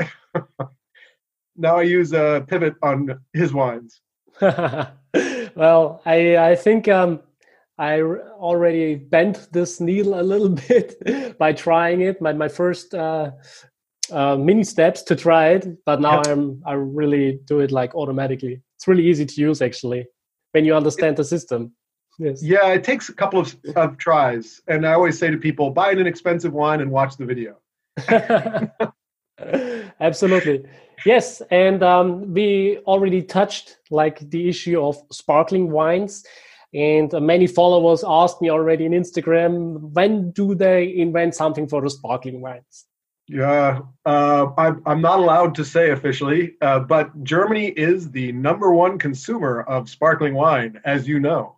[SPEAKER 2] now I use a pivot on his wines.
[SPEAKER 1] well, I I think um, I already bent this needle a little bit by trying it. My my first. Uh, uh, mini steps to try it, but now I'm I really do it like automatically. It's really easy to use actually when you understand the system.
[SPEAKER 2] Yes. Yeah, it takes a couple of, of tries. And I always say to people, buy an inexpensive wine and watch the video.
[SPEAKER 1] Absolutely. Yes. And um, we already touched like the issue of sparkling wines. And many followers asked me already in Instagram, when do they invent something for the sparkling wines?
[SPEAKER 2] Yeah, uh, I, I'm not allowed to say officially, uh, but Germany is the number one consumer of sparkling wine, as you know,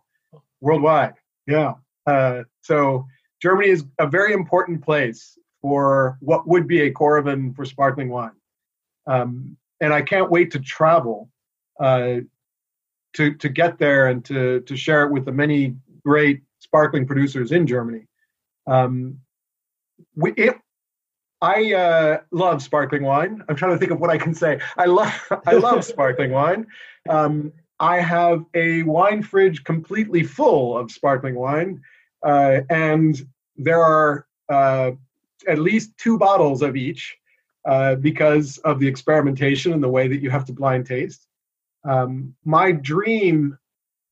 [SPEAKER 2] worldwide. Yeah. Uh, so Germany is a very important place for what would be a Coravin for sparkling wine. Um, and I can't wait to travel uh, to, to get there and to, to share it with the many great sparkling producers in Germany. Um, we, it, I uh, love sparkling wine. I'm trying to think of what I can say. I love I love sparkling wine. Um, I have a wine fridge completely full of sparkling wine, uh, and there are uh, at least two bottles of each uh, because of the experimentation and the way that you have to blind taste. Um, my dream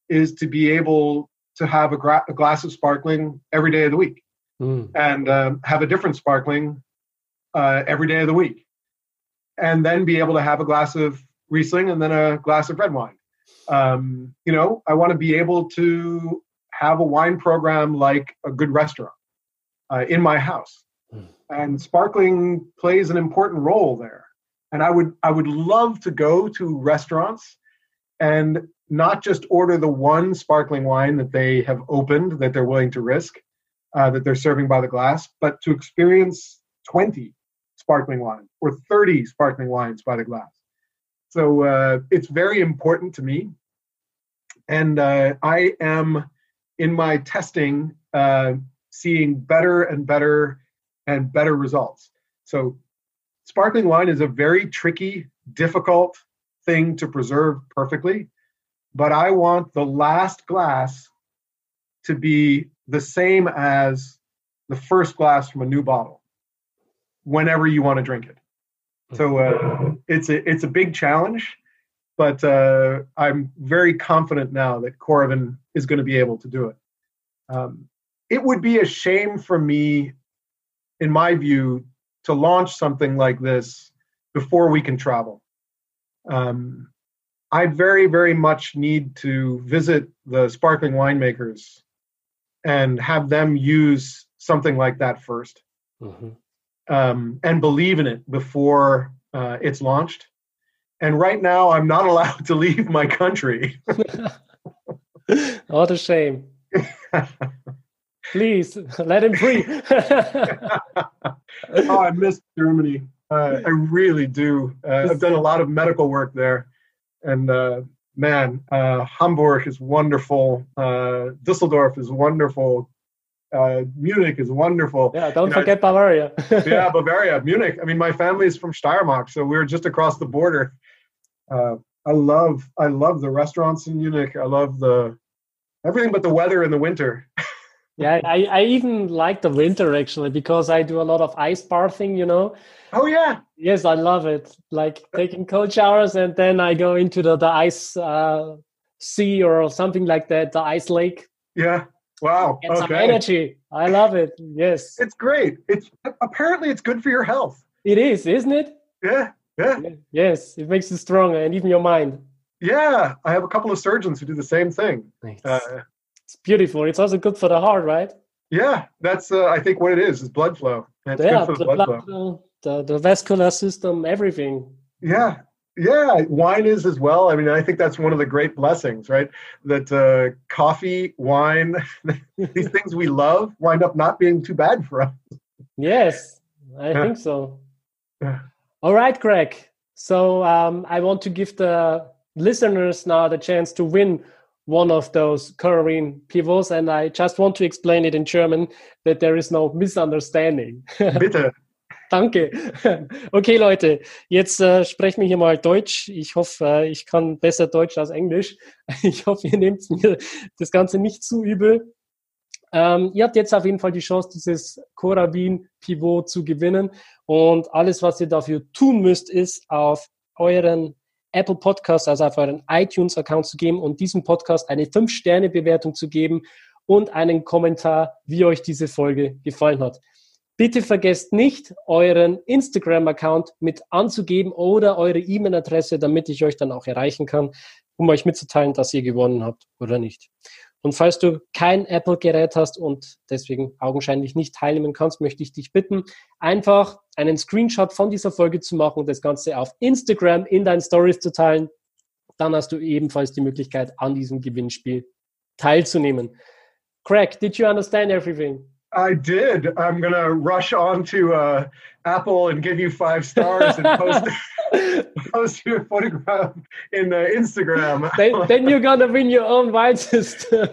[SPEAKER 2] is to be able to have a, gra- a, glass of sparkling every day of the week mm. and um, have a different sparkling uh, every day of the week, and then be able to have a glass of Riesling and then a glass of red wine. Um, you know, I want to be able to have a wine program like a good restaurant uh, in my house, mm. and sparkling plays an important role there. And I would I would love to go to restaurants and not just order the one sparkling wine that they have opened that they're willing to risk uh, that they're serving by the glass, but to experience 20 sparkling wines or 30 sparkling wines by the glass. So uh, it's very important to me. And uh, I am in my testing uh, seeing better and better and better results. So sparkling wine is a very tricky, difficult thing to preserve perfectly. But I want the last glass to be the same as the first glass from a new bottle whenever you want to drink it. So uh, it's a it's a big challenge, but uh, I'm very confident now that Coravin is going to be able to do it. Um, it would be a shame for me, in my view, to launch something like this before we can travel. Um, I very, very much need to visit the sparkling winemakers and have them use something like that 1st mm-hmm um, and believe in it before uh, it's launched. And right now, I'm not allowed to leave my country.
[SPEAKER 1] what a shame. Please let him free.
[SPEAKER 2] oh, I miss Germany. Uh, I really do. Uh, I've done a lot of medical work there, and uh, man, uh, Hamburg is wonderful. Uh, Düsseldorf is wonderful uh, Munich is wonderful.
[SPEAKER 1] Yeah, don't you forget know, Bavaria.
[SPEAKER 2] yeah, Bavaria, Munich. I mean, my family is from Steiermark, so we are just across the border. Uh, I love, I love the restaurants in Munich. I love the, everything but the weather in the winter.
[SPEAKER 1] yeah, I, I even like the winter actually because I do a lot of ice bathing, you know.
[SPEAKER 2] Oh yeah.
[SPEAKER 1] Yes, I love it. Like taking cold showers and then I go into the, the ice uh, sea or something like that, the ice lake.
[SPEAKER 2] Yeah. Wow.
[SPEAKER 1] Get okay. some energy. I love it. Yes.
[SPEAKER 2] It's great. It's apparently it's good for your health.
[SPEAKER 1] It is, isn't it?
[SPEAKER 2] Yeah. Yeah.
[SPEAKER 1] Yes, it makes you stronger and even your mind.
[SPEAKER 2] Yeah, I have a couple of surgeons who do the same thing.
[SPEAKER 1] Nice. Uh, it's beautiful. It's also good for the heart, right?
[SPEAKER 2] Yeah, that's uh, I think what it is is blood flow.
[SPEAKER 1] It's yeah, the blood, blood flow. The, the vascular system, everything.
[SPEAKER 2] Yeah, yeah, wine is as well. I mean, I think that's one of the great blessings, right? That uh, coffee, wine, these things we love wind up not being too bad for us.
[SPEAKER 1] Yes, I yeah. think so. Yeah. All right, Greg. So um, I want to give the listeners now the chance to win one of those Corarin pivots, and I just want to explain it in German that there is no misunderstanding.
[SPEAKER 2] Bitte.
[SPEAKER 1] Danke. Okay, Leute, jetzt äh, sprechen wir hier mal Deutsch. Ich hoffe, äh, ich kann besser Deutsch als Englisch. Ich hoffe, ihr nehmt mir das Ganze nicht zu übel. Ähm, ihr habt jetzt auf jeden Fall die Chance, dieses Corabin Pivot zu gewinnen. Und alles, was ihr dafür tun müsst, ist auf euren Apple Podcast, also auf euren iTunes-Account zu geben und diesem Podcast eine 5-Sterne-Bewertung zu geben und einen Kommentar, wie euch diese Folge gefallen hat. Bitte vergesst nicht, euren Instagram-Account mit anzugeben oder eure E-Mail-Adresse, damit ich euch dann auch erreichen kann, um euch mitzuteilen, dass ihr gewonnen habt oder nicht. Und falls du kein Apple-Gerät hast und deswegen augenscheinlich nicht teilnehmen kannst, möchte ich dich bitten, einfach einen Screenshot von dieser Folge zu machen und das Ganze auf Instagram in deinen Stories zu teilen. Dann hast du ebenfalls die Möglichkeit, an diesem Gewinnspiel teilzunehmen. Craig, did you understand everything?
[SPEAKER 2] I did. I'm going to rush on to uh, Apple and give you five stars and post, post your photograph in uh, Instagram.
[SPEAKER 1] Then, then, you're going to win your own wine system.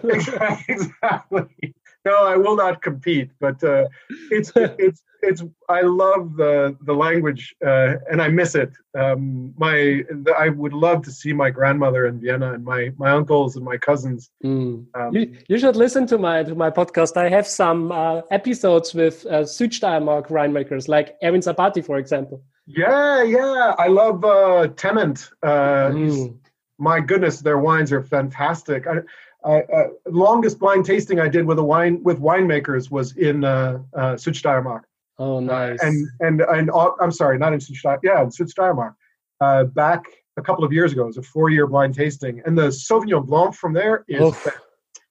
[SPEAKER 2] exactly. No, I will not compete, but uh, it's it's it's I love the the language uh, and I miss it. Um, my the, I would love to see my grandmother in Vienna and my my uncles and my cousins.
[SPEAKER 1] Mm. Um, you, you should listen to my to my podcast. I have some uh, episodes with uh, Südsteiermark winemakers like Erwin Sabathi, for example.
[SPEAKER 2] Yeah, yeah, I love uh, Tement. Uh, mm. My goodness, their wines are fantastic. I, I, uh, longest blind tasting I did with a wine with winemakers was in uh, uh, Südsteiermark.
[SPEAKER 1] Oh, nice.
[SPEAKER 2] and and and uh, I'm sorry, not in Südsteiermark. Yeah, in Südsteiermark. Uh, back a couple of years ago, it was a four-year blind tasting, and the Sauvignon Blanc from there is Oof.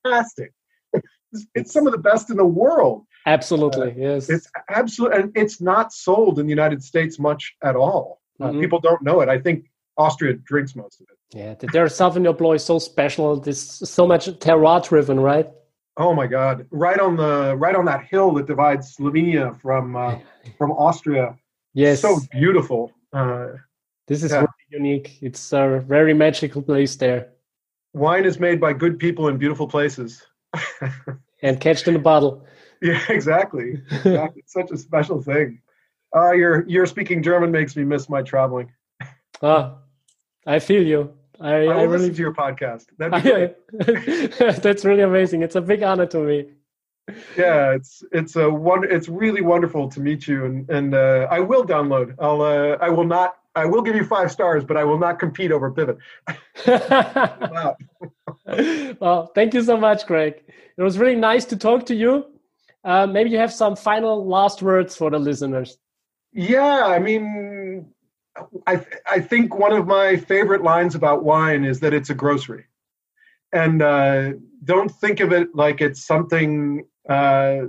[SPEAKER 2] fantastic. It's, it's, some of the best in the world.
[SPEAKER 1] Absolutely, uh, yes.
[SPEAKER 2] It's absolutely, and it's not sold in the United States much at all. Uh, mm-hmm. people don't know it. I think Austria drinks most of it.
[SPEAKER 1] Yeah, their Sauvignon Blanc is so special. This so much terroir driven, right?
[SPEAKER 2] Oh my God! Right on the right on that hill that divides Slovenia from uh, from Austria.
[SPEAKER 1] Yes,
[SPEAKER 2] so beautiful. Uh,
[SPEAKER 1] this is yeah. really unique. It's a very magical place there.
[SPEAKER 2] Wine is made by good people in beautiful places.
[SPEAKER 1] and catched in a bottle.
[SPEAKER 2] Yeah, exactly. exactly. it's such a special thing. Uh, your your speaking German makes me miss my traveling.
[SPEAKER 1] Ah, I feel you. I,
[SPEAKER 2] I, I really to your podcast.
[SPEAKER 1] That's really amazing. It's a big honor to me.
[SPEAKER 2] Yeah, it's it's a one. It's really wonderful to meet you, and and uh, I will download. I'll uh, I will not. I will give you five stars, but I will not compete over Pivot.
[SPEAKER 1] well, thank you so much, Greg. It was really nice to talk to you. Uh, maybe you have some final last words for the listeners.
[SPEAKER 2] Yeah, I mean, I, I think one of my favorite lines about wine is that it's a grocery. And uh, don't think of it like it's something uh,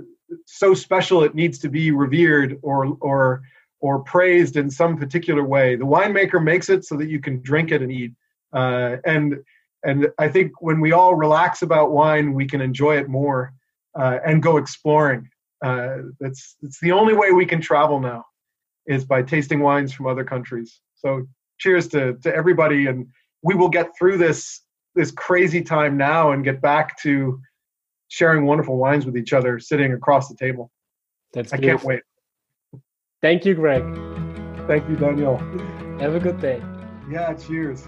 [SPEAKER 2] so special it needs to be revered or, or, or praised in some particular way. The winemaker makes it so that you can drink it and eat. Uh, and, and I think when we all relax about wine, we can enjoy it more uh, and go exploring. Uh, that's, that's the only way we can travel now is by tasting wines from other countries. So cheers to, to everybody and we will get through this this crazy time now and get back to sharing wonderful wines with each other sitting across the table.
[SPEAKER 1] That's
[SPEAKER 2] I can't wait.
[SPEAKER 1] Thank you, Greg.
[SPEAKER 2] Thank you, Daniel.
[SPEAKER 1] Have a good day.
[SPEAKER 2] Yeah, cheers.